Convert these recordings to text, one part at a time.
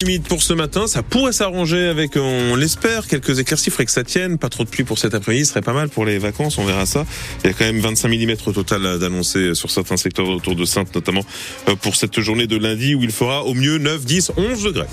Limite pour ce matin, ça pourrait s'arranger avec, on l'espère, quelques éclaircies. Faudrait que ça tienne. Pas trop de pluie pour cet après-midi, ce serait pas mal pour les vacances. On verra ça. Il y a quand même 25 mm au total d'annoncer sur certains secteurs autour de Sainte, notamment euh, pour cette journée de lundi où il fera au mieux 9, 10, 11 degrés.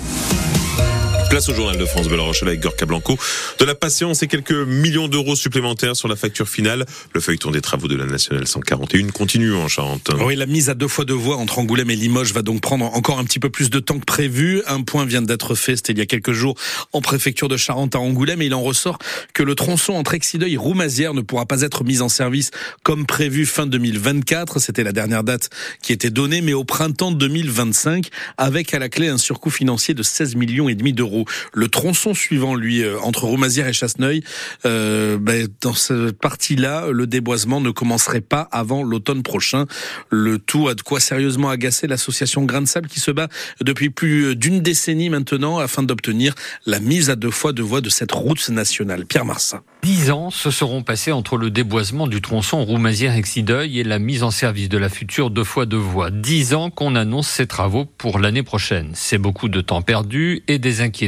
Place au journal de France Belle Rochelle avec Gorka Blanco. De la patience et quelques millions d'euros supplémentaires sur la facture finale. Le feuilleton des travaux de la nationale 141 continue en Charente. Oui, la mise à deux fois deux voies entre Angoulême et Limoges va donc prendre encore un petit peu plus de temps que prévu. Un point vient d'être fait, c'était il y a quelques jours en préfecture de Charente à Angoulême et il en ressort que le tronçon entre Exideuil et Roumazières ne pourra pas être mis en service comme prévu fin 2024. C'était la dernière date qui était donnée, mais au printemps 2025 avec à la clé un surcoût financier de 16 millions et demi d'euros. Le tronçon suivant, lui, euh, entre Roumazières et Chasseneuil, euh, ben, dans cette partie-là, le déboisement ne commencerait pas avant l'automne prochain. Le tout a de quoi sérieusement agacer l'association Grain de Sable qui se bat depuis plus d'une décennie maintenant afin d'obtenir la mise à deux fois de voies de cette route nationale. Pierre Marsin. Dix ans se seront passés entre le déboisement du tronçon Roumazières-Exideuil et la mise en service de la future deux fois deux voies. Dix ans qu'on annonce ces travaux pour l'année prochaine. C'est beaucoup de temps perdu et des inquiétudes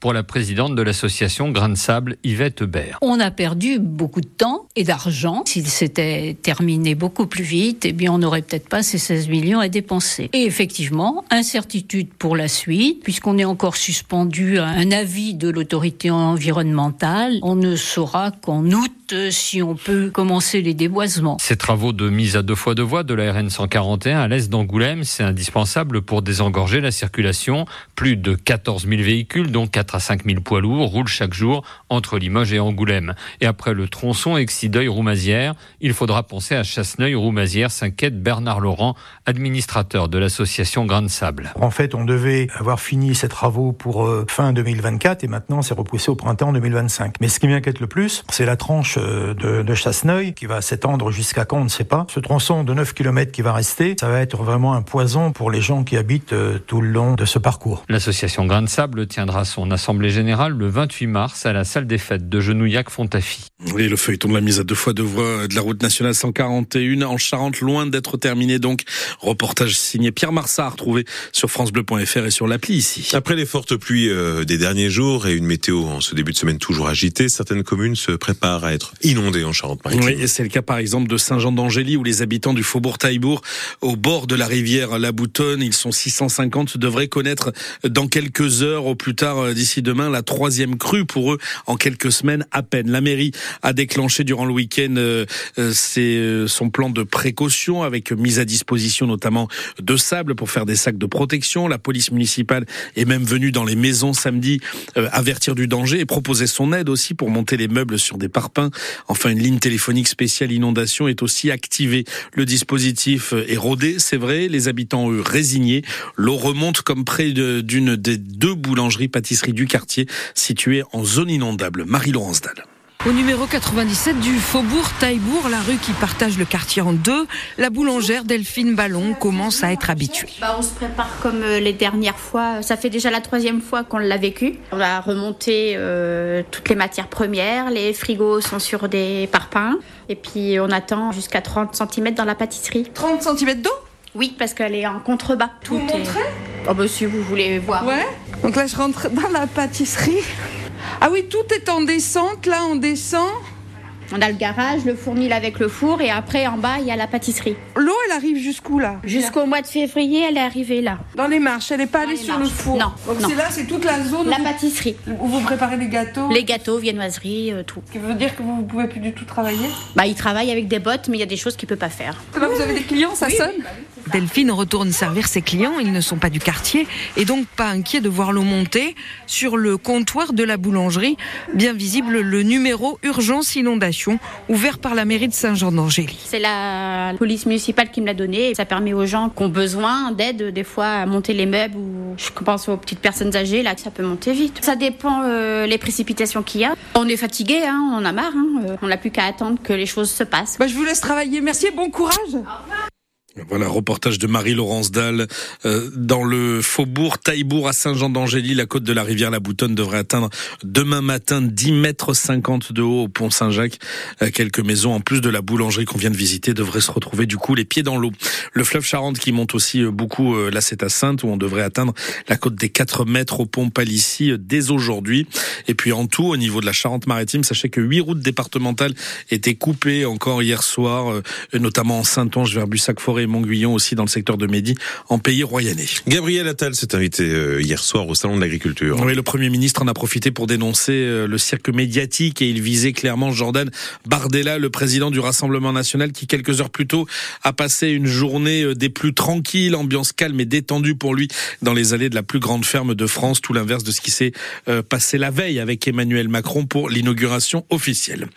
pour la présidente de l'association Grain de Sable, Yvette Hubert. On a perdu beaucoup de temps et d'argent. S'il s'était terminé beaucoup plus vite, eh bien, on n'aurait peut-être pas ces 16 millions à dépenser. Et effectivement, incertitude pour la suite, puisqu'on est encore suspendu à un avis de l'autorité environnementale. On ne saura qu'en août si on peut commencer les déboisements. Ces travaux de mise à deux fois deux voies de la RN 141 à l'est d'Angoulême, c'est indispensable pour désengorger la circulation. Plus de 14 000 véhicules, dont 4 à 5 000 poids lourds, roulent chaque jour entre Limoges et Angoulême. Et après le tronçon Exideuil-Roumazières, il faudra penser à Chasseneuil-Roumazières, s'inquiète Bernard Laurent, administrateur de l'association Grain de Sable. En fait, on devait avoir fini ces travaux pour euh, fin 2024 et maintenant c'est repoussé au printemps 2025. Mais ce qui m'inquiète le plus, c'est la tranche euh, de, de Chasseneuil qui va s'étendre jusqu'à quand on ne sait pas. Ce tronçon de 9 km qui va rester, ça va être vraiment un poison pour les gens qui habitent euh, tout le long de ce parcours. L'association Grain de Sable tiendra son assemblée générale le 28 mars à la salle des fêtes de Genouillac-Fontafi. Oui, le feuilleton de la mise à deux fois deux voies de la route nationale 141 en Charente, loin d'être terminé donc. Reportage signé Pierre Marsard, retrouvé sur francebleu.fr et sur l'appli ici. Après les fortes pluies euh, des derniers jours et une météo en ce début de semaine toujours agitée, certaines communes se préparent à être inondées en Charente-Maritime. Oui, et c'est le cas par exemple de Saint-Jean d'Angély où les habitants du faubourg Taillebourg, au bord de la rivière La Boutonne, ils sont 650, devraient connaître dans quelques heures, au plus tard euh, d'ici demain, la troisième crue pour eux en quelques semaines à peine. La mairie a déclenché durant le week-end euh, euh, son plan de précaution avec mise à disposition notamment de sable pour faire des sacs de protection. La police municipale est même venue dans les maisons samedi avertir du danger et proposer son aide aussi pour monter les meubles sur des parpaings. Enfin, une ligne téléphonique spéciale inondation est aussi activée. Le dispositif est rodé, c'est vrai. Les habitants, eux, résignés. L'eau remonte comme près d'une des deux boulangeries-pâtisseries du quartier situées en zone inondable. Marie-Laurence Dalle. Au numéro 97 du Faubourg Taillebourg, la rue qui partage le quartier en deux, la boulangère Delphine Ballon commence à être habituée. Bah, on se prépare comme euh, les dernières fois. Ça fait déjà la troisième fois qu'on l'a vécu. On a remonté euh, toutes les matières premières. Les frigos sont sur des parpaings. Et puis on attend jusqu'à 30 cm dans la pâtisserie. 30 cm d'eau? Oui, parce qu'elle est en contrebas. Tout vous montrer Oh bah si vous voulez voir. Ouais. Donc là je rentre dans la pâtisserie. Ah oui, tout est en descente, là on descend. On a le garage, le fournil avec le four et après en bas il y a la pâtisserie. L'eau elle arrive jusqu'où là? Jusqu'au mois de février elle est arrivée là. Dans les marches, elle n'est pas allée sur le four Non. Donc c'est là, c'est toute la zone La où pâtisserie. Vous, où vous préparez les gâteaux Les gâteaux, viennoiseries, euh, tout. Ce qui veut dire que vous ne pouvez plus du tout travailler? Bah il travaille avec des bottes mais il y a des choses qu'il peut pas faire. Là vous avez des clients, ça sonne? Delphine retourne servir ses clients, ils ne sont pas du quartier et donc pas inquiets de voir l'eau monter sur le comptoir de la boulangerie, bien visible le numéro urgence inondation ouvert par la mairie de Saint-Jean d'Angély. C'est la police municipale qui me l'a donné. Ça permet aux gens qui ont besoin d'aide des fois à monter les meubles ou je pense aux petites personnes âgées là que ça peut monter vite. Ça dépend euh, les précipitations qu'il y a. On est fatigué, hein, on en a marre. Hein, euh, on n'a plus qu'à attendre que les choses se passent. Bah, je vous laisse travailler. Merci et bon courage. Voilà, reportage de Marie-Laurence Dalle. Euh, dans le faubourg Taillebourg à Saint-Jean-d'Angély, la côte de la rivière La Boutonne devrait atteindre demain matin 10 mètres 50 de haut au pont Saint-Jacques. Euh, quelques maisons, en plus de la boulangerie qu'on vient de visiter, devraient se retrouver du coup les pieds dans l'eau. Le fleuve Charente qui monte aussi euh, beaucoup, là c'est à Sainte où on devrait atteindre la côte des 4 mètres au pont Palissy dès aujourd'hui. Et puis en tout, au niveau de la Charente-Maritime, sachez que huit routes départementales étaient coupées encore hier soir, notamment en Saint-Onge vers Bussac-Forêt et Montguillon aussi dans le secteur de Midi, en pays royanais. Gabriel Attal s'est invité euh, hier soir au Salon de l'Agriculture. Oui, le Premier ministre en a profité pour dénoncer euh, le cirque médiatique et il visait clairement Jordan Bardella, le président du Rassemblement national, qui quelques heures plus tôt a passé une journée euh, des plus tranquilles, ambiance calme et détendue pour lui dans les allées de la plus grande ferme de France, tout l'inverse de ce qui s'est passé la veille avec Emmanuel Macron pour l'inauguration officielle.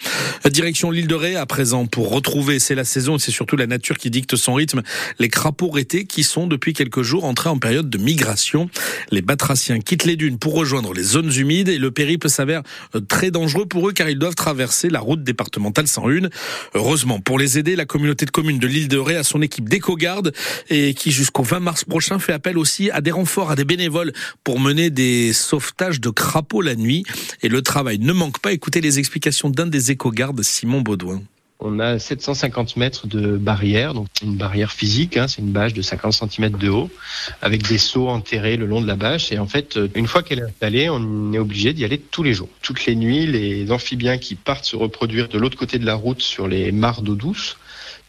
Direction l'île de Ré à présent pour retrouver, c'est la saison et c'est surtout la nature qui dicte son rythme les crapauds rétés qui sont depuis quelques jours entrés en période de migration. Les batraciens quittent les dunes pour rejoindre les zones humides et le périple s'avère euh, très dangereux pour eux car ils doivent traverser la route départementale 101. Heureusement, pour les aider, la communauté de communes de l'île de Ré a son équipe d'éco-garde et qui jusqu'au 20 mars prochain fait appel aussi à des renforts, à des bénévoles pour mener des sauvetages de crapauds la nuit. Et le travail ne manque pas. Écoutez les explications d'un des éco-gardes, Simon Baudouin. On a 750 mètres de barrière, donc une barrière physique, hein, c'est une bâche de 50 cm de haut, avec des seaux enterrés le long de la bâche. Et en fait, euh, une fois qu'elle est installée, on est obligé d'y aller tous les jours. Toutes les nuits, les amphibiens qui partent se reproduire de l'autre côté de la route sur les mares d'eau douce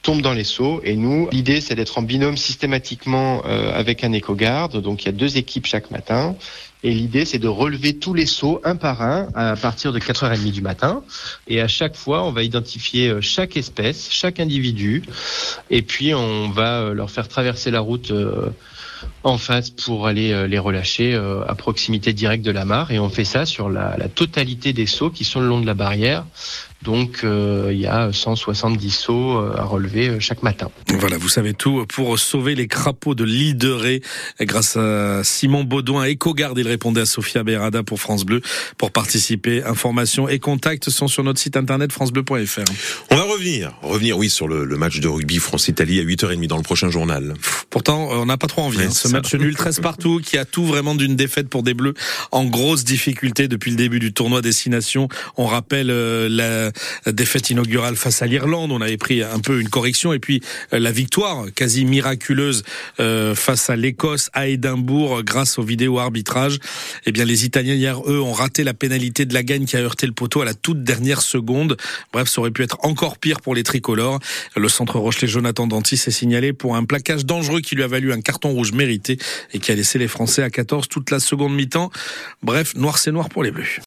tombent dans les seaux. Et nous, l'idée, c'est d'être en binôme systématiquement euh, avec un éco-garde. Donc, il y a deux équipes chaque matin. Et l'idée, c'est de relever tous les seaux un par un à partir de 4h30 du matin. Et à chaque fois, on va identifier euh, chaque espèce, chaque individu. Et puis, on va euh, leur faire traverser la route en face pour aller les relâcher à proximité directe de la mare. Et on fait ça sur la, la totalité des seaux qui sont le long de la barrière. Donc euh, il y a 170 sauts euh, à relever euh, chaque matin. Voilà, vous savez tout pour sauver les crapauds de l'île de Ré. Grâce à Simon Baudouin, EcoGarde, il répondait à Sophia Berada pour France Bleu. Pour participer, informations et contacts sont sur notre site internet francebleu.fr. On va revenir, revenir oui sur le, match de rugby France-Italie à 8h30 dans le prochain journal. Pourtant, on n'a pas trop envie. Hein. Ce match nul 13 partout qui a tout vraiment d'une défaite pour des Bleus en grosse difficulté depuis le début du tournoi Destination. On rappelle la défaite inaugurale face à l'Irlande, on avait pris un peu une correction et puis euh, la victoire quasi miraculeuse euh, face à l'Écosse à Édimbourg grâce au vidéo arbitrage. Eh bien les Italiens hier eux ont raté la pénalité de la gagne qui a heurté le poteau à la toute dernière seconde. Bref, ça aurait pu être encore pire pour les tricolores. Le centre Rochelet Jonathan Danty s'est signalé pour un plaquage dangereux qui lui a valu un carton rouge mérité et qui a laissé les Français à 14 toute la seconde mi-temps. Bref, noir c'est noir pour les Bleus.